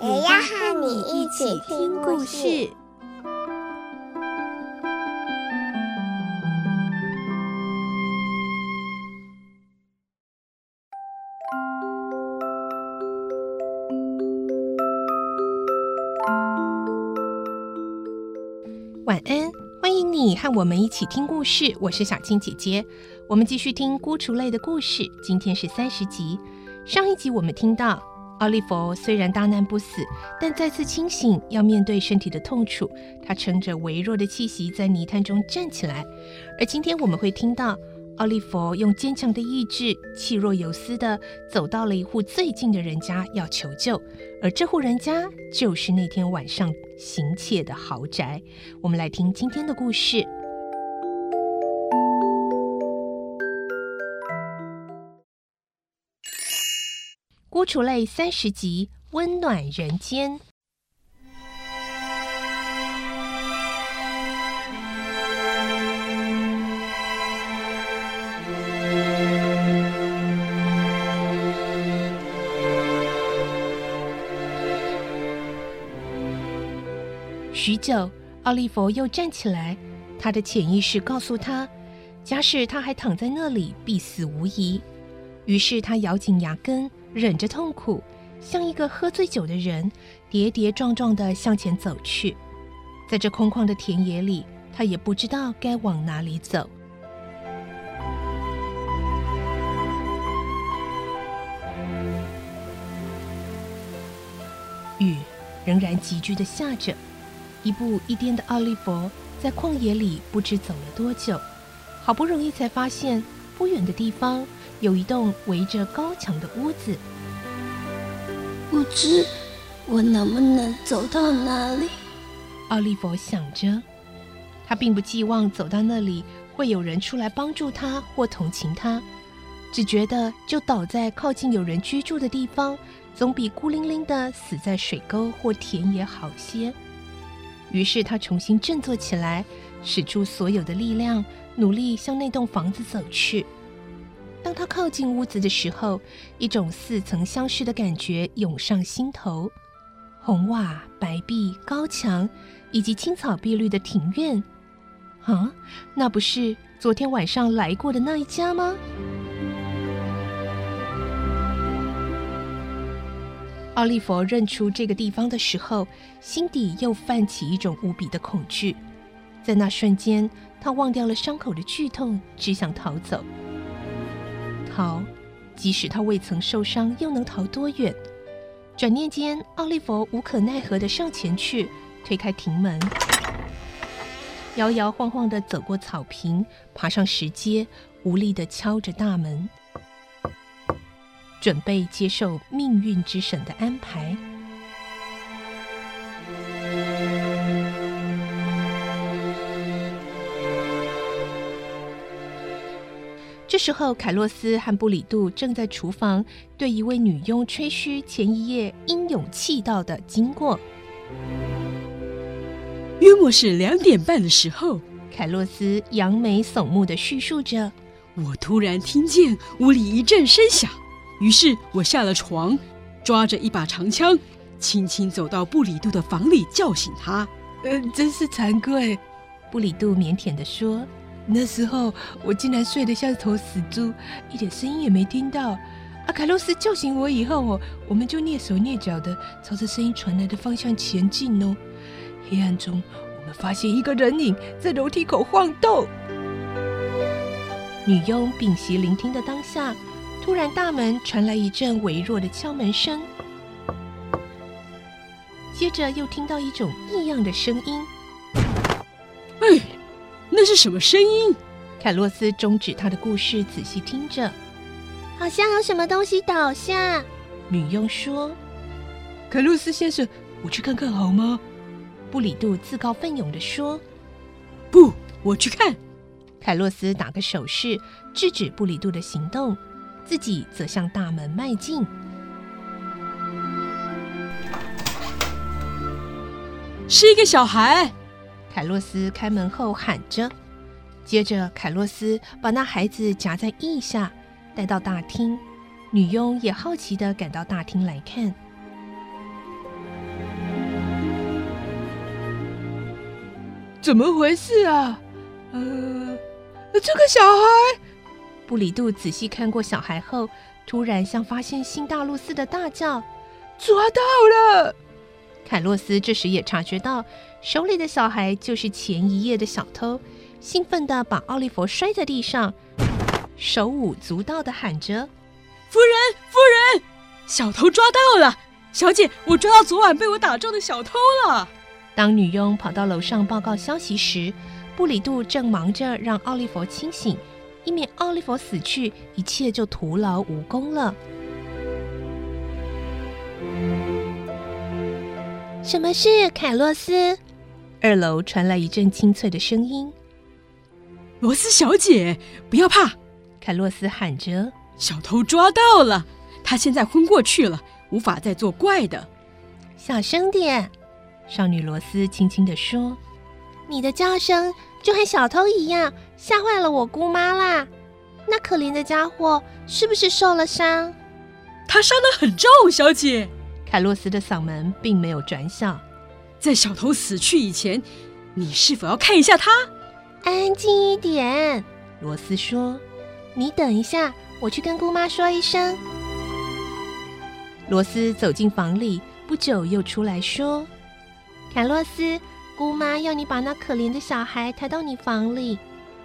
也要和你一起听故事。晚安，欢迎你和我们一起听故事。我是小青姐姐，我们继续听《孤雏泪》的故事。今天是三十集。上一集我们听到，奥利弗虽然大难不死，但再次清醒，要面对身体的痛楚。他撑着微弱的气息在泥潭中站起来。而今天我们会听到。奥利弗用坚强的意志，气若游丝地走到了一户最近的人家要求救，而这户人家就是那天晚上行窃的豪宅。我们来听今天的故事，《孤雏泪》三十集，温暖人间。许久，奥利弗又站起来。他的潜意识告诉他，假使他还躺在那里，必死无疑。于是他咬紧牙根，忍着痛苦，像一个喝醉酒的人，跌跌撞撞地向前走去。在这空旷的田野里，他也不知道该往哪里走。雨仍然急剧的下着。一步一颠的奥利弗在旷野里不知走了多久，好不容易才发现不远的地方有一栋围着高墙的屋子。不知我能不能走到哪里？奥利弗想着，他并不寄望走到那里会有人出来帮助他或同情他，只觉得就倒在靠近有人居住的地方，总比孤零零的死在水沟或田野好些。于是他重新振作起来，使出所有的力量，努力向那栋房子走去。当他靠近屋子的时候，一种似曾相识的感觉涌上心头：红瓦、白壁、高墙，以及青草碧绿的庭院。啊，那不是昨天晚上来过的那一家吗？奥利弗认出这个地方的时候，心底又泛起一种无比的恐惧。在那瞬间，他忘掉了伤口的剧痛，只想逃走。逃，即使他未曾受伤，又能逃多远？转念间，奥利弗无可奈何地上前去，推开亭门，摇摇晃晃地走过草坪，爬上石阶，无力地敲着大门。准备接受命运之神的安排。这时候，凯洛斯和布里杜正在厨房对一位女佣吹嘘前一夜英勇气到的经过。约莫是两点半的时候，凯洛斯扬眉耸目的叙述着：“我突然听见屋里一阵声响。”于是我下了床，抓着一把长枪，轻轻走到布里杜的房里，叫醒他。嗯、呃，真是惭愧，布里杜腼腆地说：“那时候我竟然睡得像头死猪，一点声音也没听到。阿凯洛斯叫醒我以后，哦，我们就蹑手蹑脚的朝着声音传来的方向前进哦。黑暗中，我们发现一个人影在楼梯口晃动。”女佣屏息聆听的当下。突然，大门传来一阵微弱的敲门声，接着又听到一种异样的声音。哎，那是什么声音？凯洛斯终止他的故事，仔细听着，好像有什么东西倒下。女佣说：“凯洛斯先生，我去看看好吗？布里杜自告奋勇的说：“不，我去看。”凯洛斯打个手势，制止布里杜的行动，自己则向大门迈进。是一个小孩，凯洛斯开门后喊着。接着，凯洛斯把那孩子夹在腋下，带到大厅。女佣也好奇地赶到大厅来看。怎么回事啊？呃，这个小孩……布里杜仔细看过小孩后，突然像发现新大陆似的大叫：“抓到了！”凯洛斯这时也察觉到，手里的小孩就是前一夜的小偷，兴奋地把奥利弗摔在地上，手舞足蹈地喊着：“夫人，夫人，小偷抓到了！小姐，我抓到昨晚被我打中的小偷了。”当女佣跑到楼上报告消息时，布里杜正忙着让奥利弗清醒，以免奥利弗死去，一切就徒劳无功了。什么事，凯洛斯？二楼传来一阵清脆的声音。罗斯小姐，不要怕，凯洛斯喊着：“小偷抓到了，他现在昏过去了，无法再作怪的。”小声点。少女罗斯轻轻地说：“你的叫声就和小偷一样，吓坏了我姑妈啦。那可怜的家伙是不是受了伤？他伤得很重，小姐。”凯洛斯的嗓门并没有转小。在小偷死去以前，你是否要看一下他？安静一点，罗斯说：“你等一下，我去跟姑妈说一声。”罗斯走进房里，不久又出来说。凯洛斯，姑妈要你把那可怜的小孩抬到你房里。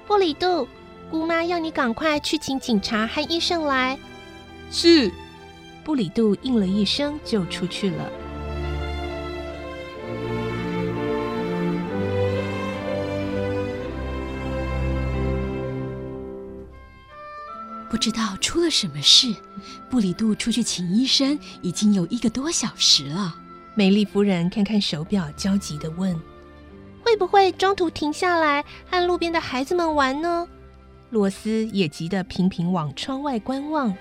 布里杜，姑妈要你赶快去请警察和医生来。是。布里杜应了一声，就出去了。不知道出了什么事，布里杜出去请医生已经有一个多小时了。美丽夫人看看手表，焦急的问：“会不会中途停下来和路边的孩子们玩呢？”罗斯也急得频频往窗外观望。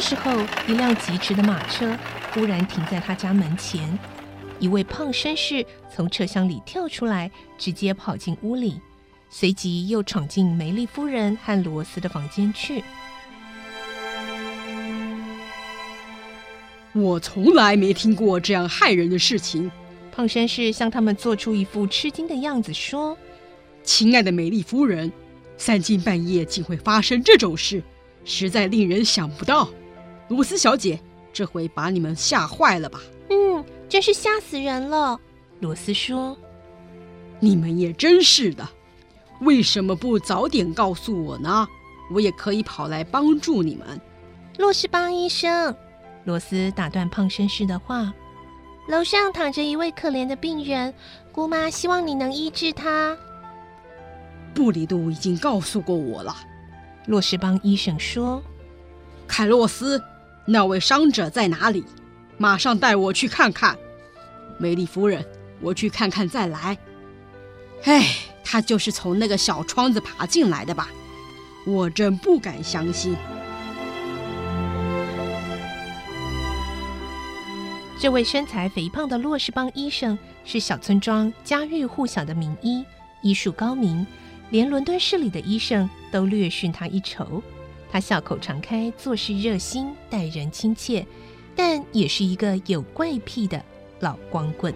这时候，一辆疾驰的马车忽然停在他家门前，一位胖绅士从车厢里跳出来，直接跑进屋里。随即又闯进梅丽夫人和罗斯的房间去。我从来没听过这样害人的事情。胖绅士向他们做出一副吃惊的样子，说：“亲爱的美丽夫人，三更半夜竟会发生这种事，实在令人想不到。罗斯小姐，这回把你们吓坏了吧？”“嗯，真是吓死人了。”罗斯说。“你们也真是的。”为什么不早点告诉我呢？我也可以跑来帮助你们。洛士邦医生，罗斯打断胖绅士的话：“楼上躺着一位可怜的病人，姑妈希望你能医治他。”布里杜已经告诉过我了。洛士邦医生说：“凯洛斯，那位伤者在哪里？马上带我去看看。”梅丽夫人，我去看看再来。唉。他就是从那个小窗子爬进来的吧？我真不敢相信。这位身材肥胖的洛士邦医生是小村庄家喻户晓的名医，医术高明，连伦敦市里的医生都略逊他一筹。他笑口常开，做事热心，待人亲切，但也是一个有怪癖的老光棍。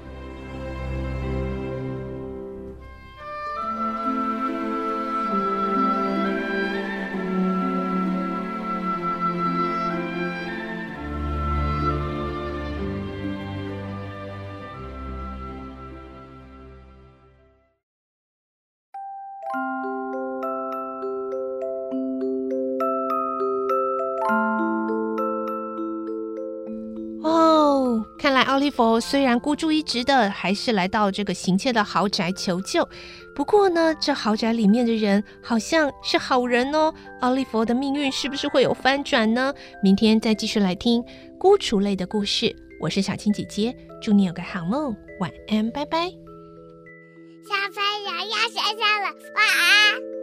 奥利弗虽然孤注一掷的，还是来到这个行窃的豪宅求救。不过呢，这豪宅里面的人好像是好人哦。奥利弗的命运是不是会有翻转呢？明天再继续来听孤雏类的故事。我是小青姐姐，祝你有个好梦，晚安，拜拜。小朋友要睡觉了，晚安。